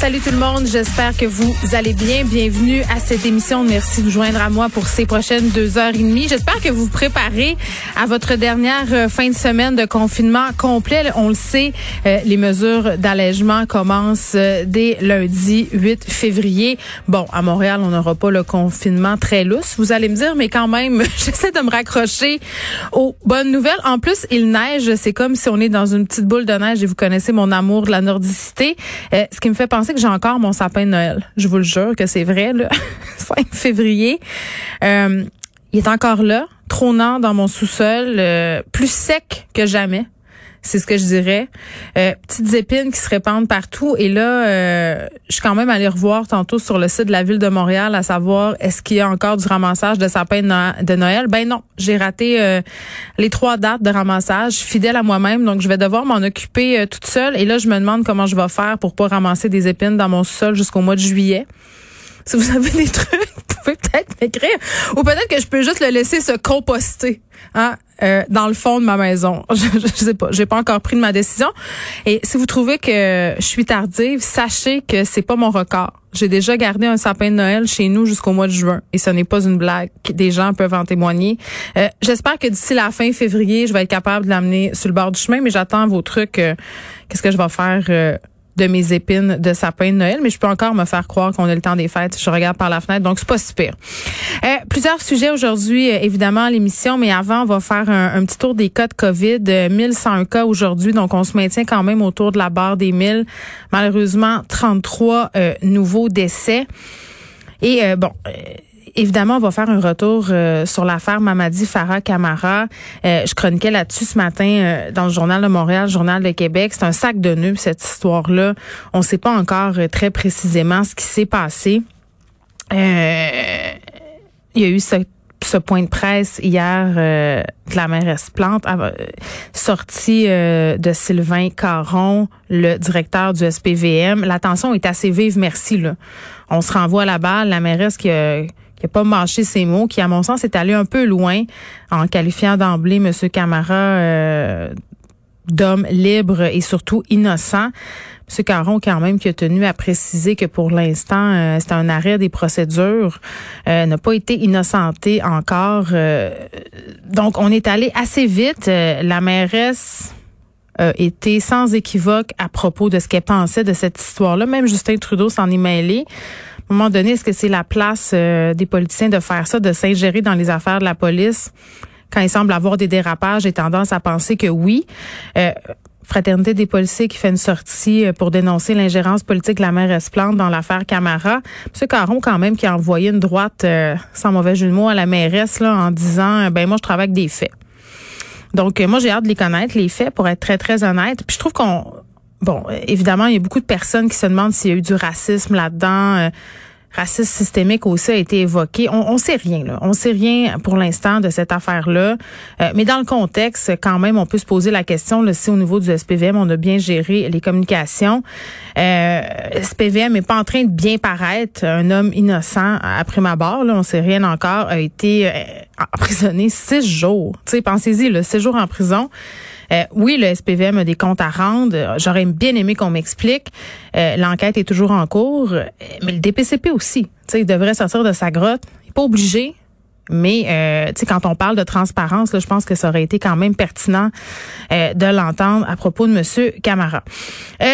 Salut tout le monde, j'espère que vous allez bien. Bienvenue à cette émission. Merci de vous joindre à moi pour ces prochaines deux heures et demie. J'espère que vous vous préparez à votre dernière euh, fin de semaine de confinement complet. On le sait, euh, les mesures d'allègement commencent euh, dès lundi 8 février. Bon, à Montréal, on n'aura pas le confinement très lousse. Vous allez me dire, mais quand même, j'essaie de me raccrocher aux bonnes nouvelles. En plus, il neige. C'est comme si on est dans une petite boule de neige et vous connaissez mon amour de la nordicité. ce qui me fait penser que j'ai encore mon sapin de Noël. Je vous le jure que c'est vrai, le 5 février. Euh, il est encore là, trônant dans mon sous-sol, euh, plus sec que jamais. C'est ce que je dirais. Euh, petites épines qui se répandent partout. Et là, euh, je suis quand même allée revoir tantôt sur le site de la ville de Montréal à savoir est-ce qu'il y a encore du ramassage de sapins de Noël. Ben non, j'ai raté euh, les trois dates de ramassage, fidèle à moi-même. Donc, je vais devoir m'en occuper toute seule. Et là, je me demande comment je vais faire pour pas ramasser des épines dans mon sol jusqu'au mois de juillet. Si vous avez des trucs, vous pouvez peut-être m'écrire. Ou peut-être que je peux juste le laisser se composter. Hein? Euh, dans le fond de ma maison. Je, je, sais pas, j'ai pas encore pris de ma décision. Et si vous trouvez que je suis tardive, sachez que c'est pas mon record. J'ai déjà gardé un sapin de Noël chez nous jusqu'au mois de juin et ce n'est pas une blague. Des gens peuvent en témoigner. Euh, J'espère que d'ici la fin février, je vais être capable de l'amener sur le bord du chemin, mais j'attends vos trucs. Euh, qu'est-ce que je vais faire euh, de mes épines de sapin de Noël, mais je peux encore me faire croire qu'on a le temps des fêtes. Je regarde par la fenêtre, donc c'est pas super. Euh, plusieurs sujets aujourd'hui, euh, évidemment, l'émission, mais avant, on va faire un, petit tour des cas de COVID. 1101 euh, cas aujourd'hui, donc on se maintient quand même autour de la barre des 1000. Malheureusement, 33 nouveaux décès. Et bon évidemment, on va faire un retour euh, sur l'affaire Mamadi Farah Camara. Euh, je chroniquais là-dessus ce matin euh, dans le journal de Montréal, le journal de Québec. C'est un sac de nœuds cette histoire-là. On ne sait pas encore très précisément ce qui s'est passé. il y a eu ce, point de presse hier de la mairesse Plante, sortie de Sylvain Caron, le directeur du SPVM. L'attention est assez vive, merci. Là. On se renvoie à la balle. La mairesse qui a qui n'a pas mâché ses mots, qui, à mon sens, est allé un peu loin en qualifiant d'emblée M. Camara euh, d'homme libre et surtout innocent. M. Caron, quand même, qui a tenu à préciser que pour l'instant, euh, c'est un arrêt des procédures, euh, n'a pas été innocenté encore. donc, on est allé assez vite. la mairesse été sans équivoque à propos de ce qu'elle pensait de cette histoire-là. Même Justin Trudeau s'en est mêlé un moment donné, est-ce que c'est la place euh, des politiciens de faire ça, de s'ingérer dans les affaires de la police quand il semble avoir des dérapages? J'ai tendance à penser que oui? Euh, Fraternité des policiers qui fait une sortie euh, pour dénoncer l'ingérence politique de la maire Esplante dans l'affaire Camara. M. Caron, quand même, qui a envoyé une droite, sans mauvais jeu de mots, à la mairesse là, en disant, ben moi, je travaille avec des faits. Donc, moi, j'ai hâte de les connaître, les faits, pour être très, très honnête. Puis je trouve qu'on Bon, évidemment, il y a beaucoup de personnes qui se demandent s'il y a eu du racisme là-dedans. Euh, racisme systémique aussi a été évoqué. On, on sait rien, là. On sait rien pour l'instant de cette affaire-là. Euh, mais dans le contexte, quand même, on peut se poser la question là, si au niveau du SPVM, on a bien géré les communications. Euh, SPVM n'est pas en train de bien paraître. Un homme innocent, après ma barre, là, on sait rien encore, a été euh, emprisonné six jours. Pensez-y, six jours en prison. Euh, oui, le SPVM a des comptes à rendre. J'aurais bien aimé qu'on m'explique. Euh, l'enquête est toujours en cours, mais le DPCP aussi. il devrait sortir de sa grotte. Il n'est pas obligé, mais euh, tu sais, quand on parle de transparence, je pense que ça aurait été quand même pertinent euh, de l'entendre à propos de Monsieur Camara. Euh,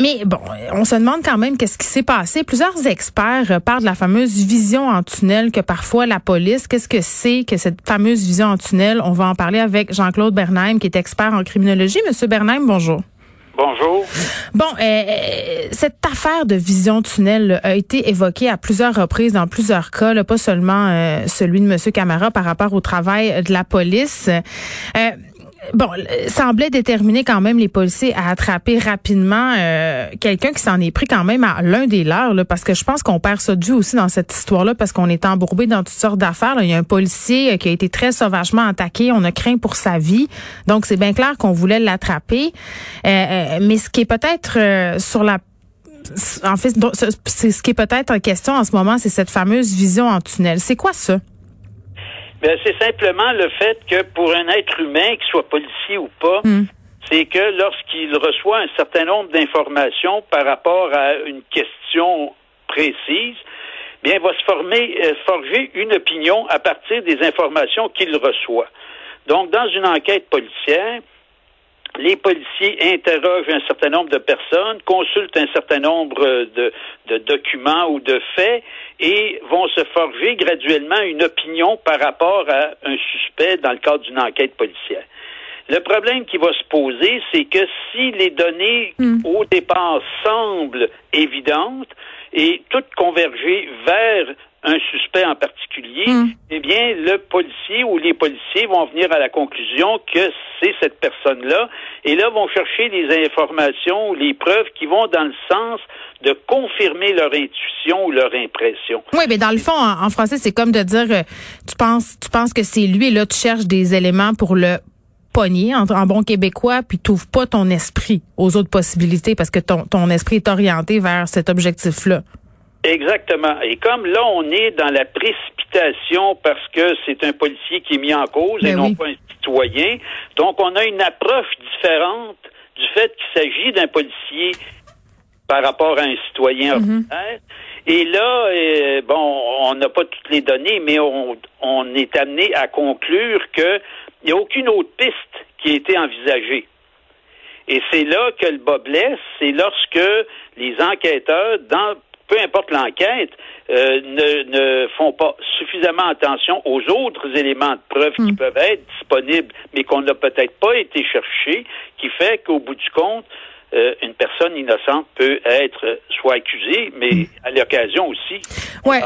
mais bon, on se demande quand même qu'est-ce qui s'est passé. Plusieurs experts parlent de la fameuse vision en tunnel que parfois la police. Qu'est-ce que c'est que cette fameuse vision en tunnel? On va en parler avec Jean-Claude Bernheim, qui est expert en criminologie. Monsieur Bernheim, bonjour. Bonjour. Bon, euh, euh, cette affaire de vision tunnel a été évoquée à plusieurs reprises dans plusieurs cas, là, pas seulement euh, celui de M. Camara par rapport au travail de la police bon, semblait déterminer quand même les policiers à attraper rapidement euh, quelqu'un qui s'en est pris quand même à l'un des leurs, là, parce que je pense qu'on perd ça de vue aussi dans cette histoire-là, parce qu'on est embourbé dans toutes sortes d'affaires. Il y a un policier euh, qui a été très sauvagement attaqué, on a craint pour sa vie, donc c'est bien clair qu'on voulait l'attraper. Euh, mais ce qui est peut-être sur la En fait, c'est ce qui est peut-être en question en ce moment, c'est cette fameuse vision en tunnel. C'est quoi ça? Ben, c'est simplement le fait que pour un être humain, qu'il soit policier ou pas, hmm. c'est que lorsqu'il reçoit un certain nombre d'informations par rapport à une question précise, bien, va se former, euh, forger une opinion à partir des informations qu'il reçoit. Donc, dans une enquête policière, les policiers interrogent un certain nombre de personnes, consultent un certain nombre de, de, documents ou de faits et vont se forger graduellement une opinion par rapport à un suspect dans le cadre d'une enquête policière. Le problème qui va se poser, c'est que si les données hmm. au départ semblent évidentes et toutes converger vers un suspect en particulier, hmm. eh bien, le policier ou les policiers vont venir à la conclusion que c'est cette personne-là, et là vont chercher les informations ou les preuves qui vont dans le sens de confirmer leur intuition ou leur impression. Oui, mais dans le fond, en, français, c'est comme de dire, euh, tu penses, tu penses que c'est lui, et là, tu cherches des éléments pour le pogner en, en bon québécois, puis tu pas ton esprit aux autres possibilités parce que ton, ton esprit est orienté vers cet objectif-là. Exactement. Et comme là, on est dans la précipitation parce que c'est un policier qui est mis en cause et ben non pas un citoyen, donc on a une approche différente du fait qu'il s'agit d'un policier par rapport à un citoyen mhm. ordinaire. Et là, euh, bon, on n'a pas toutes les données, mais on, on est amené à conclure qu'il n'y a aucune autre piste qui a été envisagée. Et c'est là que le bas blesse, c'est lorsque les enquêteurs, dans peu importe l'enquête, euh, ne, font pas suffisamment attention aux autres éléments de preuve qui hmm. peuvent être disponibles, mais qu'on n'a peut-être pas été chercher, qui fait qu'au bout du compte, euh, une personne innocente peut être soit accusée, mais à l'occasion aussi. Ouais.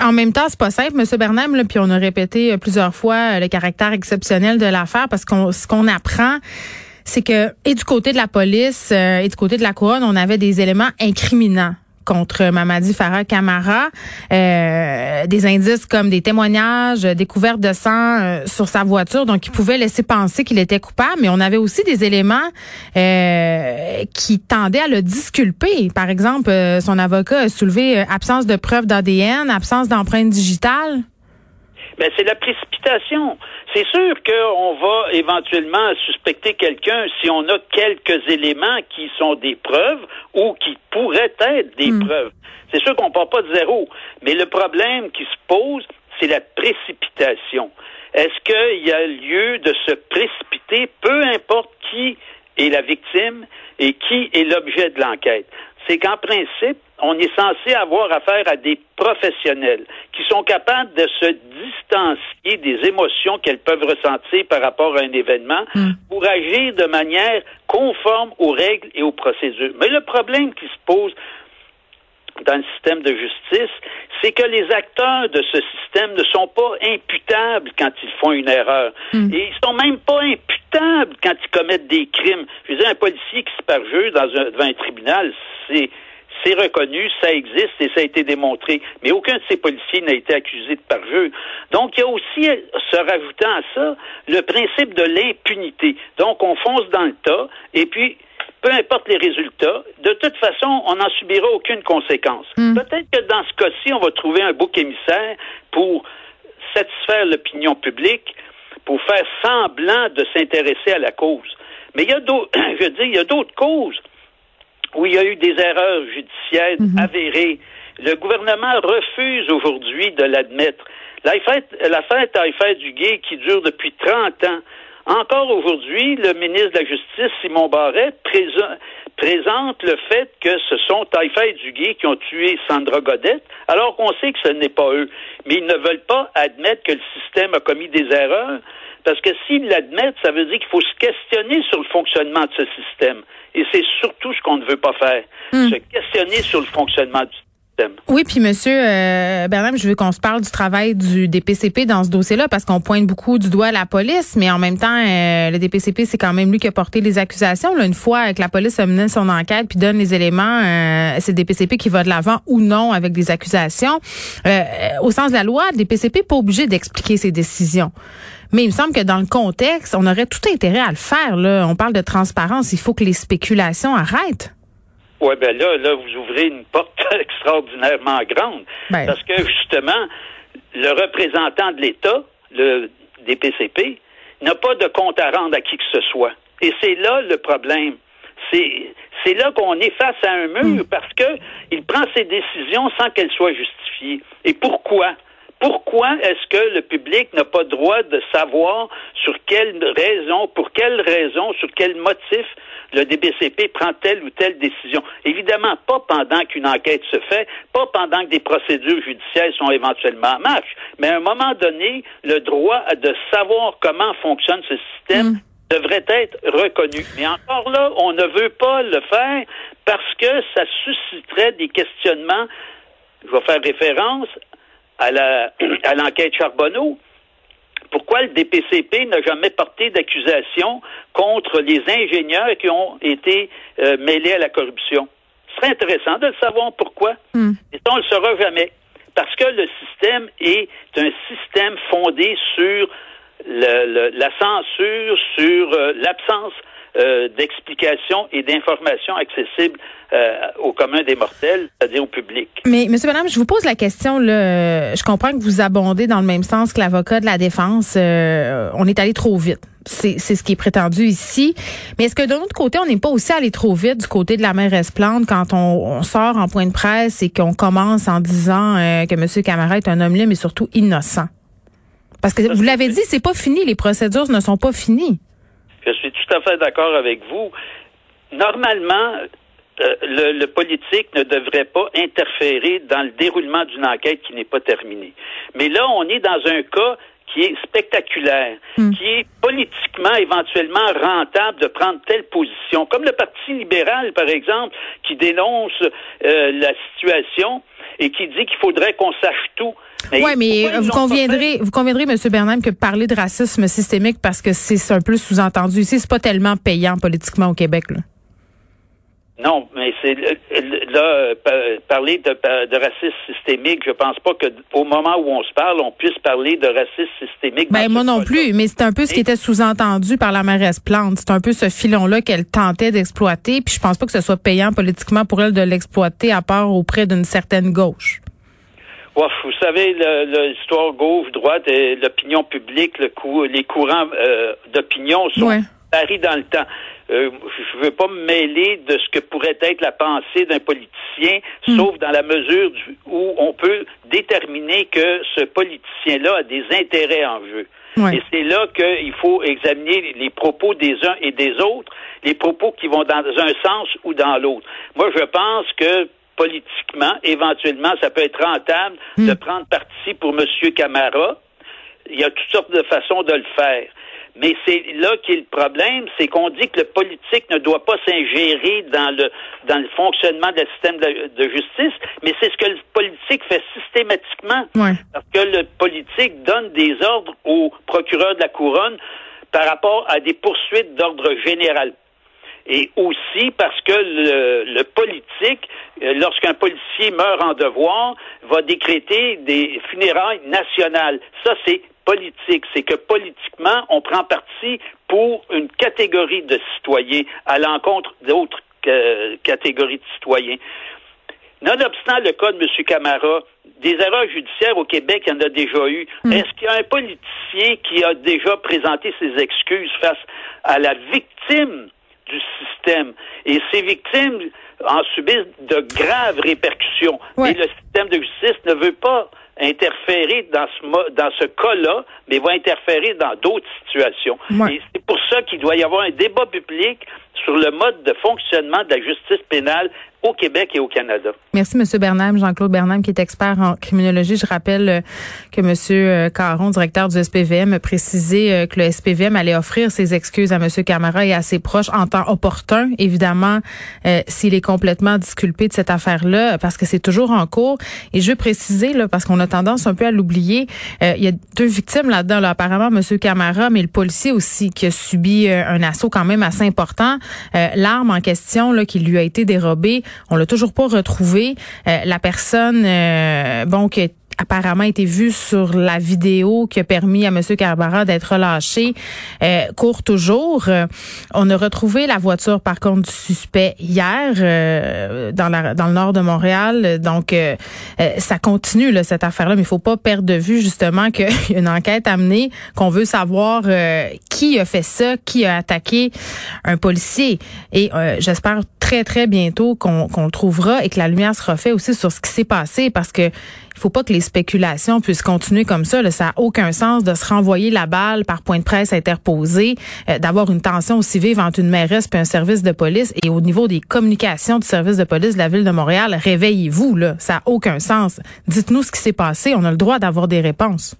En même temps, c'est pas simple, M. Bernam, puis on a répété euh, plusieurs fois le caractère exceptionnel de l'affaire parce qu'on ce qu'on apprend c'est que et du côté de la police et du côté de la couronne, on avait des éléments incriminants contre Mamadi Farah Camara, euh, des indices comme des témoignages, découvertes de sang euh, sur sa voiture, donc qui pouvaient laisser penser qu'il était coupable. Mais on avait aussi des éléments euh, qui tendaient à le disculper. Par exemple, son avocat a soulevé absence de preuves d'ADN, absence d'empreinte digitale. Mais c'est la précipitation. C'est sûr qu'on va éventuellement suspecter quelqu'un si on a quelques éléments qui sont des preuves ou qui pourraient être des hmm. preuves. C'est sûr qu'on ne part pas de zéro. Mais le problème qui se pose, c'est la précipitation. Est-ce qu'il y a lieu de se précipiter, peu importe qui est la victime et qui est l'objet de l'enquête? C'est qu'en principe, on est censé avoir affaire à des professionnels qui sont capables de se distancier des émotions qu'elles peuvent ressentir par rapport à un événement hmm. pour agir de manière conforme aux règles et aux procédures. Mais le problème qui se pose dans le système de justice, c'est que les acteurs de ce système ne sont pas imputables quand ils font une erreur. Hmm. Et ils sont même pas imputables quand ils commettent des crimes. Je veux dire, un policier qui se perjure dans un, devant un tribunal, c'est c'est reconnu, ça existe et ça a été démontré. Mais aucun de ces policiers n'a été accusé de parjure. Donc, il y a aussi, se rajoutant à ça, le principe de l'impunité. Donc, on fonce dans le tas et puis, peu importe les résultats, de toute façon, on n'en subira aucune conséquence. Hmm. Peut-être que dans ce cas-ci, on va trouver un bouc émissaire pour satisfaire l'opinion publique, pour faire semblant de s'intéresser à la cause. Mais il y a d'autres, je veux dire, il y a d'autres causes où il y a eu des erreurs judiciaires mhm. avérées. Le gouvernement refuse aujourd'hui de l'admettre. L'affaire Taillefer Duguay qui dure depuis 30 ans. Encore aujourd'hui, le ministre de la Justice, Simon Barrette, présente le fait que ce sont Taillefer Duguay qui ont tué Sandra Godette, alors qu'on sait que ce n'est pas eux. Mais ils ne veulent pas admettre que le système a commis des erreurs. Parce que s'ils l'admettent, ça veut dire qu'il faut se questionner sur le fonctionnement de ce système. Et c'est surtout ce qu'on ne veut pas faire. Hmm. Se questionner sur le fonctionnement du système. Oui, puis Monsieur euh, Bernard, je veux qu'on se parle du travail du DPCP dans ce dossier-là parce qu'on pointe beaucoup du doigt à la police, mais en même temps, euh, le DPCP c'est quand même lui qui a porté les accusations. Là, une fois que la police a mené son enquête puis donne les éléments, euh, c'est le DPCP qui va de l'avant ou non avec des accusations. Euh, au sens de la loi, le DPCP n'est pas obligé d'expliquer ses décisions. Mais il me semble que dans le contexte, on aurait tout intérêt à le faire. Là. On parle de transparence. Il faut que les spéculations arrêtent. Oui, ben là, là, vous ouvrez une porte extraordinairement grande. Ben. Parce que justement, le représentant de l'État, le DPCP, n'a pas de compte à rendre à qui que ce soit. Et c'est là le problème. C'est, là qu'on est face à un mur parce que il prend ses décisions sans qu'elles soient justifiées. Et pourquoi? Pourquoi est-ce que le public n'a pas droit de savoir sur quelle raison, pour quelle raison, sur quel motif le DBCP prend telle ou telle décision? Évidemment, pas pendant qu'une enquête se fait, pas pendant que des procédures judiciaires sont éventuellement en marche, mais à un moment donné, le droit de savoir comment fonctionne ce système devrait être reconnu. Mais encore là, on ne veut pas le faire parce que ça susciterait des questionnements. Je vais faire référence à la à l'enquête Charbonneau. Pourquoi le DPCP n'a jamais porté d'accusation contre les ingénieurs qui ont été euh, mêlés à la corruption? Ce serait intéressant de le savoir pourquoi. Hmm. Et on ne le saura jamais. Parce que le système est un système fondé sur le- le- la censure, sur euh, l'absence euh, d'explications et d'informations accessibles euh, au commun des mortels, c'est-à-dire au public. Mais, Monsieur Madame, je vous pose la question. Là, euh, je comprends que vous abondez dans le même sens que l'avocat de la défense. Euh, on est allé trop vite. C'est ce qui est prétendu ici. Mais est-ce que d'un autre côté, on n'est pas aussi allé trop vite du côté de la mairesse Plante quand on, on sort en point de presse et qu'on commence en disant euh, que M. Camara est un homme libre mais surtout innocent? Parce que vous l'avez dit, c'est pas fini. Les procédures ne sont pas finies. Je suis tout à fait d'accord avec vous. Normalement, euh, le, le politique ne devrait pas interférer dans le déroulement d'une enquête qui n'est pas terminée. Mais là, on est dans un cas qui est spectaculaire, qui est politiquement éventuellement rentable de prendre telle position, comme le Parti libéral, par exemple, qui dénonce euh, la situation et qui dit qu'il faudrait qu'on sache tout. Oui, mais pourquoi ils vous conviendrez, vous conviendrez, M. Bernheim, que parler de racisme systémique, parce que c'est un peu sous-entendu ici, c'est pas tellement payant politiquement au Québec. Là. Non, mais c'est là pa- parler de, de racisme systémique. Je pense pas que au moment où on se parle, on puisse parler de racisme systémique. Ben moi non plus, mais c'est un peu ce qui était sous-entendu par la mairesse Plante. C'est un peu ce filon-là qu'elle tentait d'exploiter, puis je pense pas que ce soit payant politiquement pour elle de l'exploiter, à part auprès d'une certaine gauche. Ouf, vous savez, l'histoire gauche-droite et l'opinion publique, le les courants euh, d'opinion sont Ouais. varient dans le temps. Euh, je veux pas me mêler de ce que pourrait être la pensée d'un politicien, Hmm. sauf dans la mesure du- où on peut déterminer que ce politicien-là a des intérêts en jeu. Ouais. Et c'est là qu'il faut examiner les propos des uns et des autres, les propos qui vont dans un sens ou dans l'autre. Moi, je pense que politiquement, éventuellement, ça peut être rentable de prendre parti pour M. Camara. Il y a toutes sortes de façons de le faire. Mais c'est là qu'est le problème, c'est qu'on dit que le politique ne doit pas s'ingérer dans le dans le fonctionnement du système de, de justice, mais c'est ce que le politique fait systématiquement. Ouais. Parce que le politique donne des ordres au procureur de la couronne par rapport à des poursuites d'ordre général. Et aussi parce que le, le politique, euh, lorsqu'un policier meurt en devoir, va décréter des funérailles nationales. Ça, c'est politique. C'est que politiquement, on prend parti pour une catégorie de citoyens à l'encontre d'autres euh, catégories de citoyens. Nonobstant le cas de M. Camara, des erreurs judiciaires au Québec, il y en a déjà eu. Est-ce qu'il y a un politicien qui a déjà présenté ses excuses face à la victime du système? Et ces victimes en subissent de graves répercussions. Ouais. Et le système de justice ne veut pas interférer dans ce, dans ce cas-là, mais va interférer dans d'autres situations. Ouais. Et c'est pour ça qu'il doit y avoir un débat public sur le mode de fonctionnement de la justice pénale au Québec et au Canada. Merci, M. Bernheim, Jean-Claude Bernheim, qui est expert en criminologie. Je rappelle euh, que M. euh, Caron, directeur du SPVM, a précisé euh, que le SPVM allait offrir ses excuses à M. Camara et à ses proches en temps opportun, évidemment, s'il est complètement disculpé de cette affaire-là, parce que c'est toujours en cours. Et je veux préciser, là, parce qu'on a tendance un peu à l'oublier, il y a deux victimes là-dedans. Là. Apparemment, M. Camara, mais le policier aussi, qui a subi un assaut quand même assez important. Euh, L'arme en question là, qui lui a été dérobée, on l'a toujours pas retrouvée. Euh, la personne, euh, bon, qui a apparemment été vu sur la vidéo qui a permis à M. Carbara d'être relâché euh, court toujours. Euh, on a retrouvé la voiture, par contre, du suspect hier euh, dans, la, dans le nord de Montréal. Donc, ça continue, là, cette affaire-là, mais il faut pas perdre de vue, justement, qu'il y a une enquête amenée, qu'on veut savoir qui a fait ça, qui a attaqué un policier. Et j'espère très, très bientôt qu'on le trouvera et que la lumière sera faite aussi sur ce qui s'est passé parce que il faut pas que les spéculations puissent continuer comme ça. Là. Ça n'a aucun sens de se renvoyer la balle par point de presse interposé, euh, d'avoir une tension aussi vive entre une mairesse et un service de police. Et au niveau des communications du service de police de la ville de Montréal, réveillez-vous. Ça n'a aucun sens. Dites-nous ce qui s'est passé. On a le droit d'avoir des réponses.